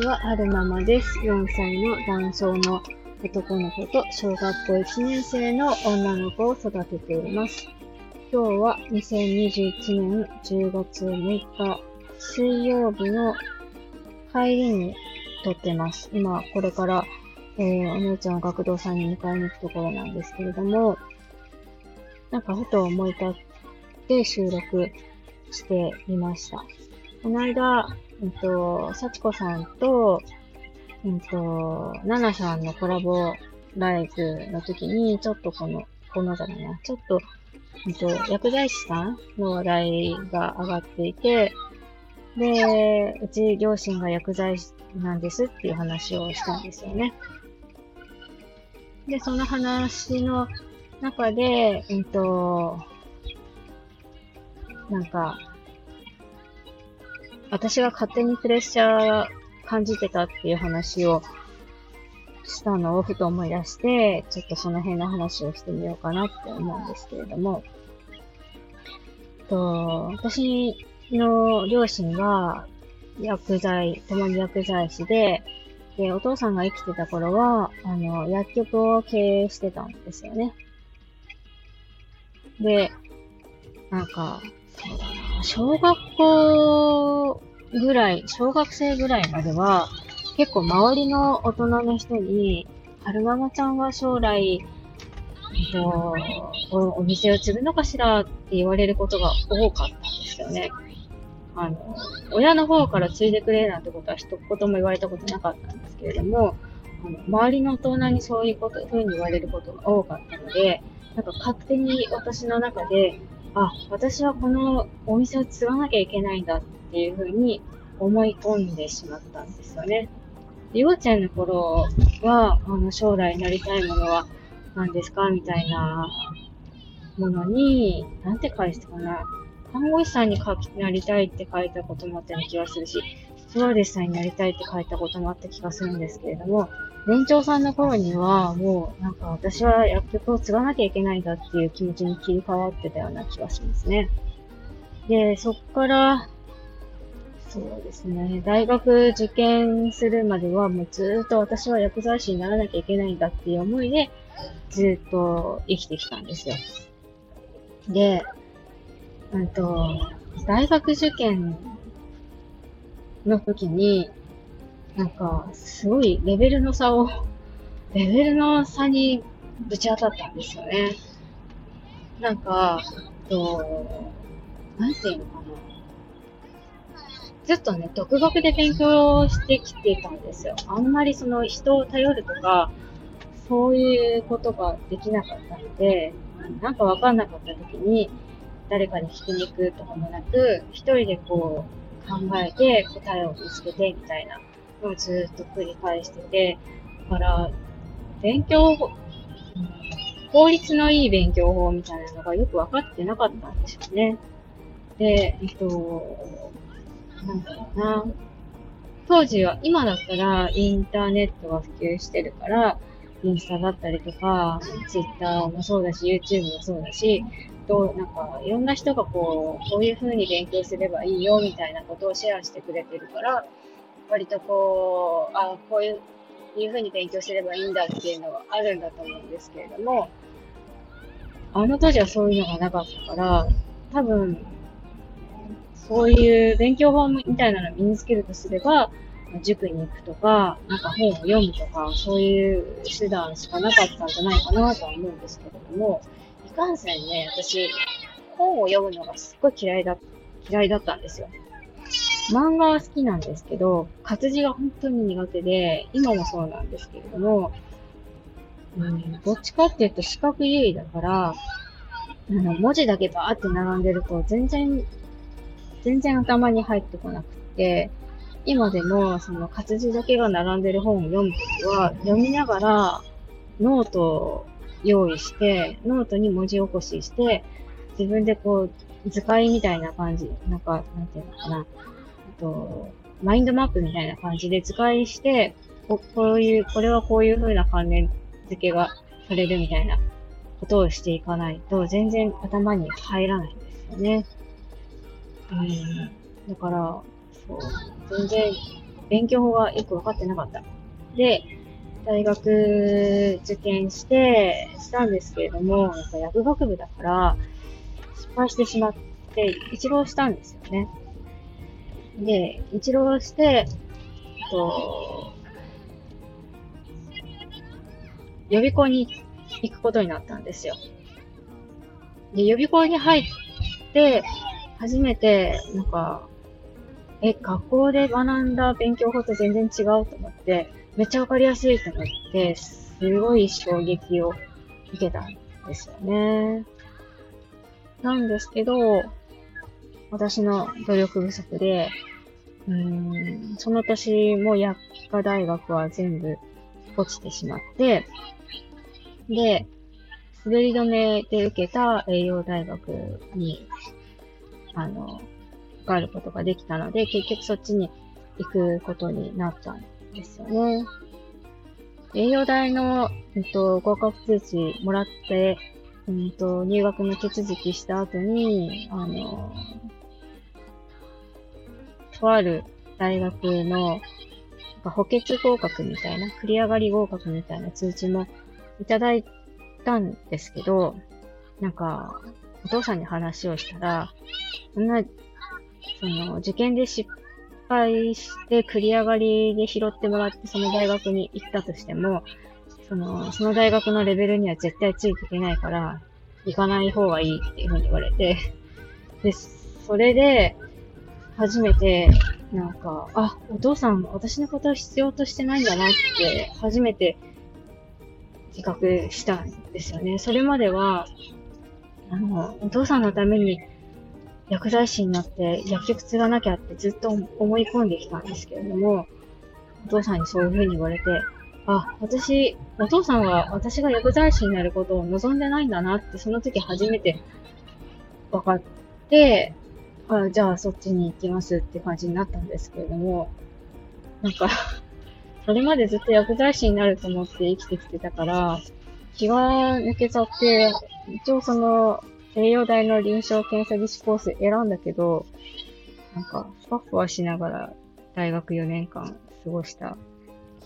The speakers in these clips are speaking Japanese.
私は春ママです。4歳の男性の男の子と小学校1年生の女の子を育てています。今日は2021年10月6日水曜日の帰りに撮ってます。今これから、えー、お姉ちゃんを学童さんに迎えに行くところなんですけれども、なんかふと思い立って収録してみました。この間、えっと、幸子さんと、えっと、ナナさんのコラボライブの時に、ちょっとこの、このじゃないな、ちょっと、えっと、薬剤師さんの話題が上がっていて、で、うち両親が薬剤師なんですっていう話をしたんですよね。で、その話の中で、えっと、なんか、私が勝手にプレッシャー感じてたっていう話をしたのをふと思い出して、ちょっとその辺の話をしてみようかなって思うんですけれども、と私の両親が薬剤、共に薬剤師で、で、お父さんが生きてた頃は、あの、薬局を経営してたんですよね。で、なんか、そうだな、小学校ぐらい、小学生ぐらいまでは、結構周りの大人の人に、春ママちゃんは将来、えっと、お店を継ぐのかしら？って言われることが多かったんですよね。あの、親の方から継いでくれなんてことは一言も言われたことなかったんですけれども、あの周りの大人にそういうこと、ふうに言われることが多かったので、なんか勝手に私の中で、あ、私はこのお店を継がなきゃいけないんだっていうふうに思い込んでしまったんですよね。幼稚園の頃は、あの、将来なりたいものは何ですかみたいなものに、なんて返すかな。看護師さんになりたいって書いたこともあったような気がするし、スチュワーデスさんになりたいって書いたこともあった気がするんですけれども、年長さんの頃には、もうなんか私は薬局を継がなきゃいけないんだっていう気持ちに切り替わってたような気がしますね。で、そっから、そうですね、大学受験するまではもうずっと私は薬剤師にならなきゃいけないんだっていう思いで、ずっと生きてきたんですよ。で、うんと、大学受験の時に、なんか、すごいレベルの差を、レベルの差にぶち当たったんですよね。なんか、と、なんていうのかな。ずっとね、独学で勉強してきてたんですよ。あんまりその人を頼るとか、そういうことができなかったので、なんかわかんなかった時に、誰かに聞きに行くとかもなく、一人でこう考えて答えを見つけてみたいなのをずっと繰り返してて、だから、勉強、効率のいい勉強法みたいなのがよくわかってなかったんですよね。で、えっと、なんだろうな。当時は、今だったらインターネットが普及してるから、インスタだったりとか、ツイッターもそうだし、YouTube もそうだし、と、なんか、いろんな人がこう、こういう風に勉強すればいいよ、みたいなことをシェアしてくれてるから、割とこう、あこういういうふうに勉強すればいいんだっていうのがあるんだと思うんですけれども、あの当時はそういうのがなかったから、多分、そういう勉強法みたいなのを身につけるとすれば、塾に行くとか、なんか本を読むとか、そういう手段しかなかったんじゃないかなとは思うんですけれども、いかんせんね、私、本を読むのがすっごい嫌いだ、嫌いだったんですよ。漫画は好きなんですけど、活字が本当に苦手で、今もそうなんですけれども、うん、どっちかっていうと四角優位だから、あの、文字だけバーって並んでると全然、全然頭に入ってこなくて、今でもその活字だけが並んでる本を読むときは、読みながらノートを用意して、ノートに文字起こしして、自分でこう、図解みたいな感じ、なんか、なんていうのかな、と、マインドマップみたいな感じで図解して、ここういう、これはこういう風な関連付けがされるみたいなことをしていかないと、全然頭に入らないんですよね。うん。だから、全然勉強法がよくわかってなかった。で、大学受験して、したんですけれども、やっぱ薬学部だから、失敗してしまって、一浪したんですよね。で、一浪して、と、予備校に行くことになったんですよ。で、予備校に入って、初めて、なんか、え、学校で学んだ勉強法と全然違うと思って、めっちゃわかりやすいと思って、すごい衝撃を受けたんですよね。なんですけど、私の努力不足で、うん、その年も薬科大学は全部落ちてしまって、で、滑り止めで受けた栄養大学に、あの、受かることができたので、結局そっちに行くことになったんですよね。栄養大の、えっと、合格通知もらって、うんと、入学の手続きした後に、あの、とある大学の、補欠合格みたいな、繰り上がり合格みたいな通知もいただいたんですけど、なんか、お父さんに話をしたら、そんな、その、受験で失敗して繰り上がりで拾ってもらってその大学に行ったとしても、その、その大学のレベルには絶対ついていけないから、行かない方がいいっていうふうに言われて、で、それで、初めて、なんか、あ、お父さん、私のことを必要としてないんだなって、初めて自覚したんですよね。それまでは、あの、お父さんのために薬剤師になって薬局継がなきゃってずっと思い込んできたんですけれども、お父さんにそういう風に言われて、あ、私、お父さんは私が薬剤師になることを望んでないんだなって、その時初めて分かって、あじゃあそっちに行きますって感じになったんですけれども、なんかそれまでずっと薬剤師になると思って生きてきてたから、気が抜けちゃって、一応その、栄養大の臨床検査技師コース選んだけど、なんか、ふわふわしながら大学4年間過ごした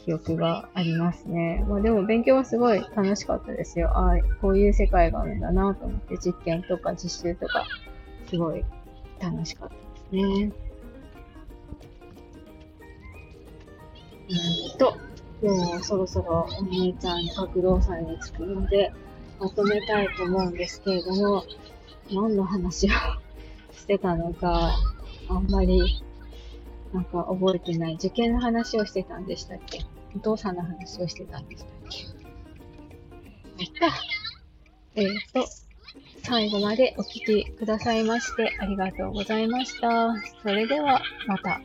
記憶がありますね。まあでも勉強はすごい楽しかったですよ。ああ、こういう世界があるんだなと思って、実験とか実習とか、すごい楽しかったですね。うんと、今日はそろそろお兄ちゃん角郎さんに着くので、まとめたいと思うんですけれども、何の話を してたのか、あんまり、なんか覚えてない。受験の話をしてたんでしたっけ？お父さんの話をしてたんでしたっけ？えっと、えー、と、最後までお聴きくださいましてありがとうございました。それではまた。